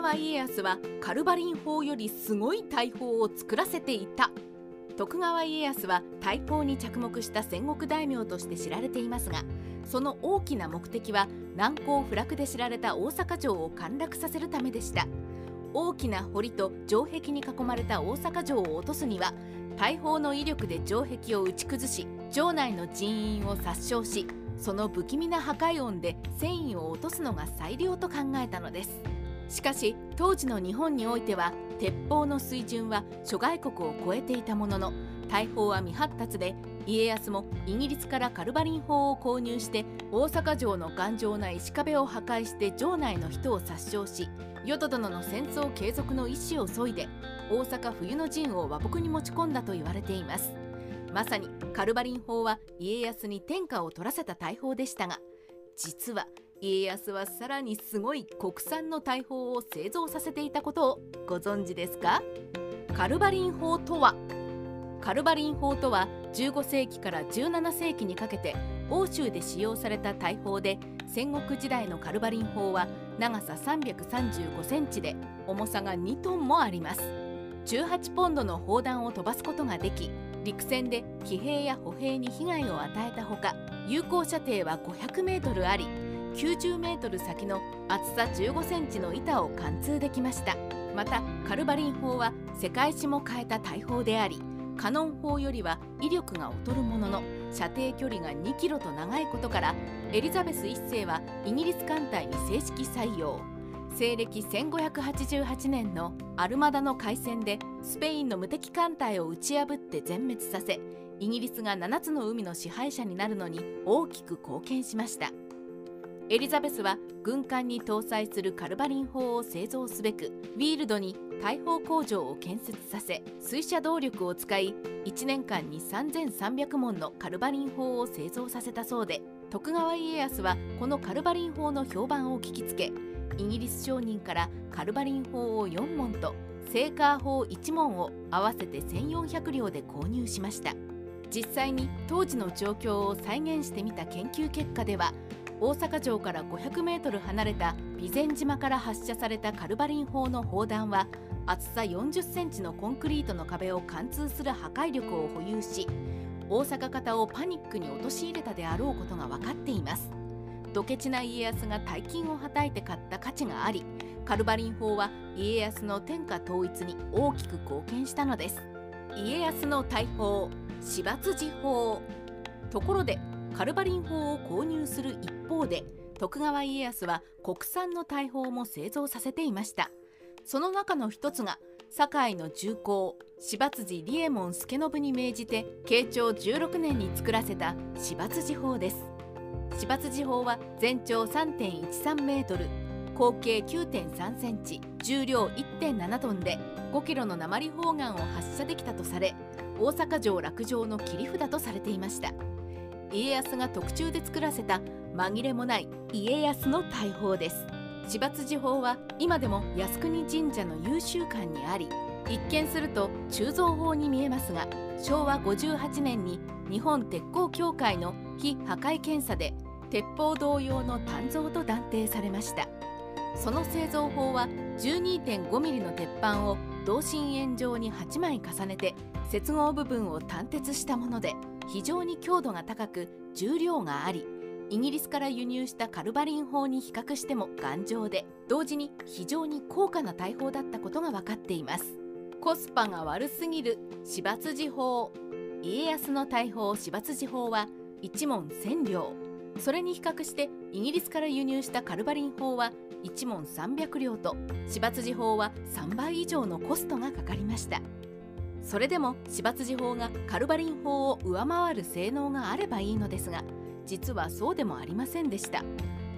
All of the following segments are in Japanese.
川家康はカルバリン砲よりすごい大砲を作らせていた。徳川家康は大砲に着目した戦国大名として知られていますがその大きな目的は難攻不落で知られた大阪城を陥落させるためでした。大きな堀と城壁に囲まれた大阪城を落とすには大砲の威力で城壁を打ち崩し城内の人員を殺傷しその不気味な破壊音で戦意を落とすのが最良と考えたのです。しかし当時の日本においては鉄砲の水準は諸外国を超えていたものの大砲は未発達で家康もイギリスからカルバリン砲を購入して大阪城の頑丈な石壁を破壊して城内の人を殺傷し淀殿の戦争継続の意思を削いで大阪冬の陣を和睦に持ち込んだと言われています。まさにカルバリン砲は家康に天下を取らせた大砲でしたが実は家康はさらにすごい国産の大砲を製造させていたことをご存知ですか？カルバリン砲とはカルバリン砲とは15世紀から17世紀にかけて欧州で使用された大砲で戦国時代のカルバリン砲は長さ335センチで重さが2トンもあります。18ポンドの砲弾を飛ばすことができ陸戦で騎兵や歩兵に被害を与えたほか有効射程は500メートルあり90メートル先の厚さ15センチの板を貫通できました。またカルバリン砲は世界史も変えた大砲でありカノン砲よりは威力が劣るものの射程距離が2キロと長いことからエリザベス1世はイギリス艦隊に正式採用。西暦1588年のアルマダの海戦でスペインの無敵艦隊を打ち破って全滅させイギリスが7つの海の支配者になるのに大きく貢献しました。エリザベスは軍艦に搭載するカルバリン砲を製造すべくウィールドに大砲工場を建設させ水車動力を使い1年間に3300門のカルバリン砲を製造させたそうで徳川家康はこのカルバリン砲の評判を聞きつけイギリス商人からカルバリン砲を4門とセーカー砲1門を合わせて1400両で購入しました。実際に当時の状況を再現してみた研究結果では大阪城から500メートル離れた備前島から発射されたカルバリン砲の砲弾は厚さ40センチのコンクリートの壁を貫通する破壊力を保有し大阪方をパニックに陥れたであろうことが分かっています。ドケチな家康が大金をはたいて買った価値がありカルバリン砲は家康の天下統一に大きく貢献したのです。家康の大砲芝辻砲。ところでカルバリン砲を購入する一方で徳川家康は国産の大砲も製造させていました。その中の一つが堺の重工芝辻利右衛門助信に命じて慶長16年に作らせた芝辻砲です。芝辻砲は全長3.13メートル口径9.3センチ重量1.7トンで5キロの鉛砲丸を発射できたとされ大阪城落城の切り札とされていました。家康が特注で作らせた紛れもない家康の大砲です。芝辻砲は今でも靖国神社の優秀館にあり一見すると鋳造砲に見えますが昭和58年に日本鉄鋼協会の非破壊検査で鉄砲同様の鍛造と断定されました。その製造法は 12.5mm の鉄板を同心円状に8枚重ねて接合部分を単鉄したもので非常に強度が高く重量がありイギリスから輸入したカルバリン砲に比較しても頑丈で同時に非常に高価な大砲だったことが分かっています。コスパが悪すぎる芝辻砲家康の大砲芝辻砲は1門1000両。それに比較してイギリスから輸入したカルバリン砲は1門300両と芝辻砲は3倍以上のコストがかかりました。それでも芝辻砲がカルバリン砲を上回る性能があればいいのですが実はそうでもありませんでした。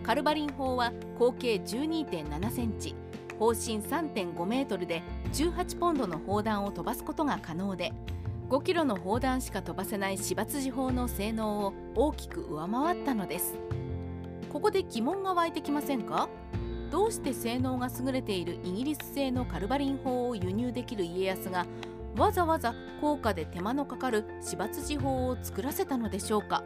カルバリン砲は口径12.7センチ砲身3.5メートルで18ポンドの砲弾を飛ばすことが可能で5キロの砲弾しか飛ばせない芝辻砲の性能を大きく上回ったのです。ここで疑問が湧いてきませんか？どうして性能が優れているイギリス製のカルバリン砲を輸入できる家康がわざわざ高価で手間のかかる芝辻法を作らせたのでしょうか。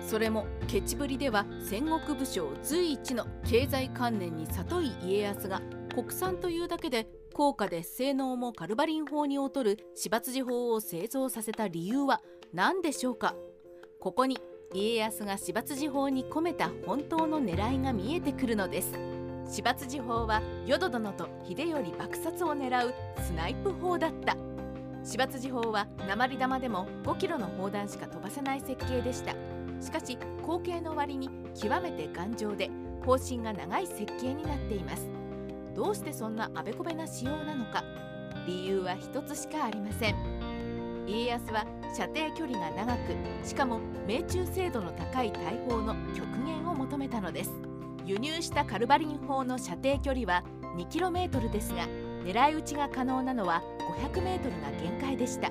それもケチぶりでは戦国武将随一の経済観念に里い家康が国産というだけで高価で性能もカルバリン法に劣る芝辻法を製造させた理由は何でしょうか。ここに家康が芝辻法に込めた本当の狙いが見えてくるのです。芝辻法は淀殿と秀頼爆殺を狙うスナイプ砲だった。芝辻砲は鉛玉でも5キロの砲弾しか飛ばせない設計でした。しかし後継の割に極めて頑丈で方針が長い設計になっています。どうしてそんなあべこべな仕様なのか理由は一つしかありません。家康は射程距離が長くしかも命中精度の高い大砲の極限を求めたのです。輸入したカルバリン砲の射程距離は 2km ですが狙い撃ちが可能なのは 500m が限界でした。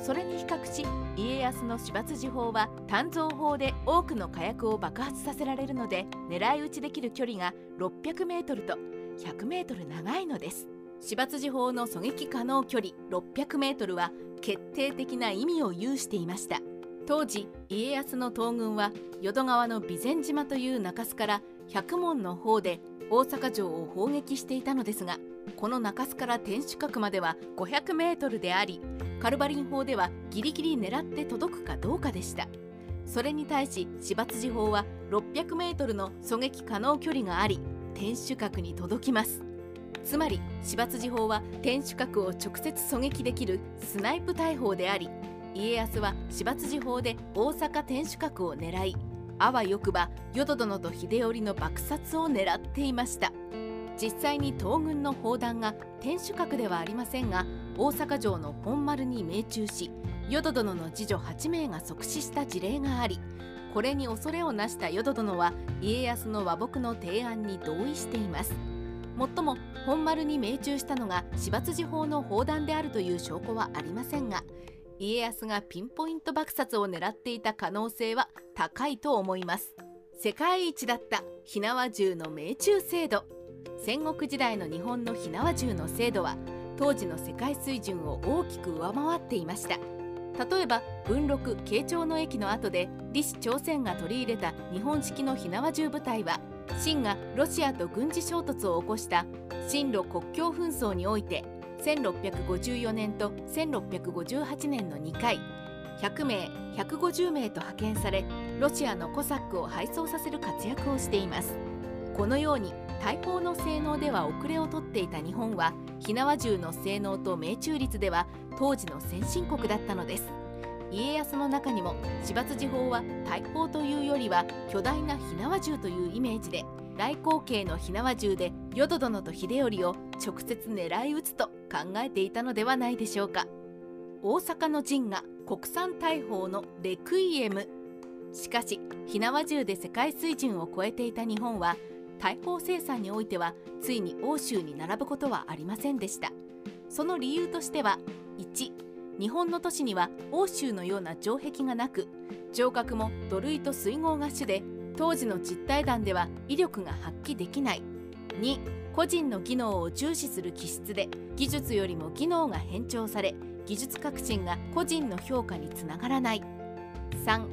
それに比較し家康の芝辻砲は鍛造砲で多くの火薬を爆発させられるので狙い撃ちできる距離が 600m と 100m 長いのです。芝辻砲の狙撃可能距離 600m は決定的な意味を有していました。当時家康の東軍は淀川の備前島という中州から百門の方で大阪城を砲撃していたのですがこの中州から天守閣までは500メートルでありカルバリン砲ではギリギリ狙って届くかどうかでした。それに対し芝辻砲は600メートルの狙撃可能距離があり天守閣に届きます。つまり芝辻砲は天守閣を直接狙撃できるスナイプ大砲であり家康は芝辻砲で大阪天守閣を狙いあわよくば淀殿と秀頼の爆殺を狙っていました。実際に東軍の砲弾が天守閣ではありませんが大阪城の本丸に命中し淀殿の次女8名が即死した事例がありこれに恐れをなした淀殿は家康の和睦の提案に同意しています。もっとも本丸に命中したのが芝辻砲の砲弾であるという証拠はありませんが家康がピンポイント爆殺を狙っていた可能性は高いと思います。世界一だった火縄銃の命中精度。戦国時代の日本の火縄銃の精度は当時の世界水準を大きく上回っていました。例えば文禄慶長の駅の後で李氏朝鮮が取り入れた日本式の火縄銃部隊は清がロシアと軍事衝突を起こした清ロ国境紛争において1654年と1658年の2回100名150名と派遣されロシアのコサックを敗走させる活躍をしています。このように大砲の性能では遅れをとっていた日本は火縄銃の性能と命中率では当時の先進国だったのです。家康の中にも芝辻砲は大砲というよりは巨大な火縄銃というイメージで大口径の火縄銃で淀殿と秀頼を直接狙い撃つと考えていたのではないでしょうか。大阪の陣が国産大砲のレクイエムしかし火縄銃で世界水準を超えていた日本は大砲生産においてはついに欧州に並ぶことはありませんでした。その理由としては1日本の都市には欧州のような城壁がなく城郭も土塁と水郷が主で当時の実体弾では威力が発揮できない。2個人の技能を重視する気質で技術よりも技能が偏重され技術革新が個人の評価につながらない。3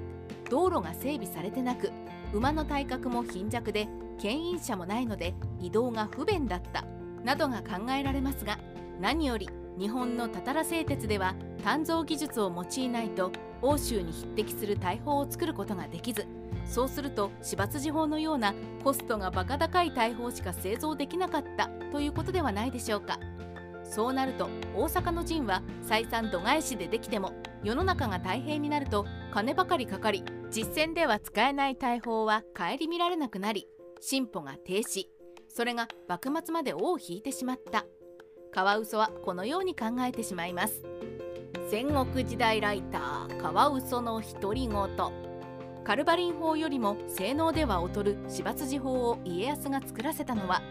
道路が整備されてなく馬の体格も貧弱で牽引車もないので移動が不便だった。などが考えられますが何より日本のたたら製鉄では鍛造技術を用いないと欧州に匹敵する大砲を作ることができずそうすると芝辻砲のようなコストがバカ高い大砲しか製造できなかったということではないでしょうか。そうなると大阪の陣は採算度外視でできても世の中が太平になると金ばかりかかり実戦では使えない大砲は顧みられなくなり進歩が停止。それが幕末まで尾を引いてしまった。カワウソはこのように考えてしまいます。戦国時代ライターカワウソの独り言。カルバリン砲よりも性能では劣る芝辻砲を家康が作らせたのは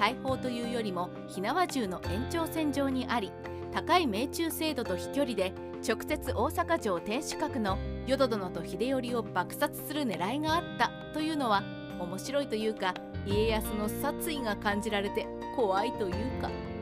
大砲というよりも火縄銃の延長線上にあり高い命中精度と飛距離で直接大阪城天守閣の淀殿と秀頼を爆殺する狙いがあったというのは面白いというか家康の殺意が感じられて怖いというか。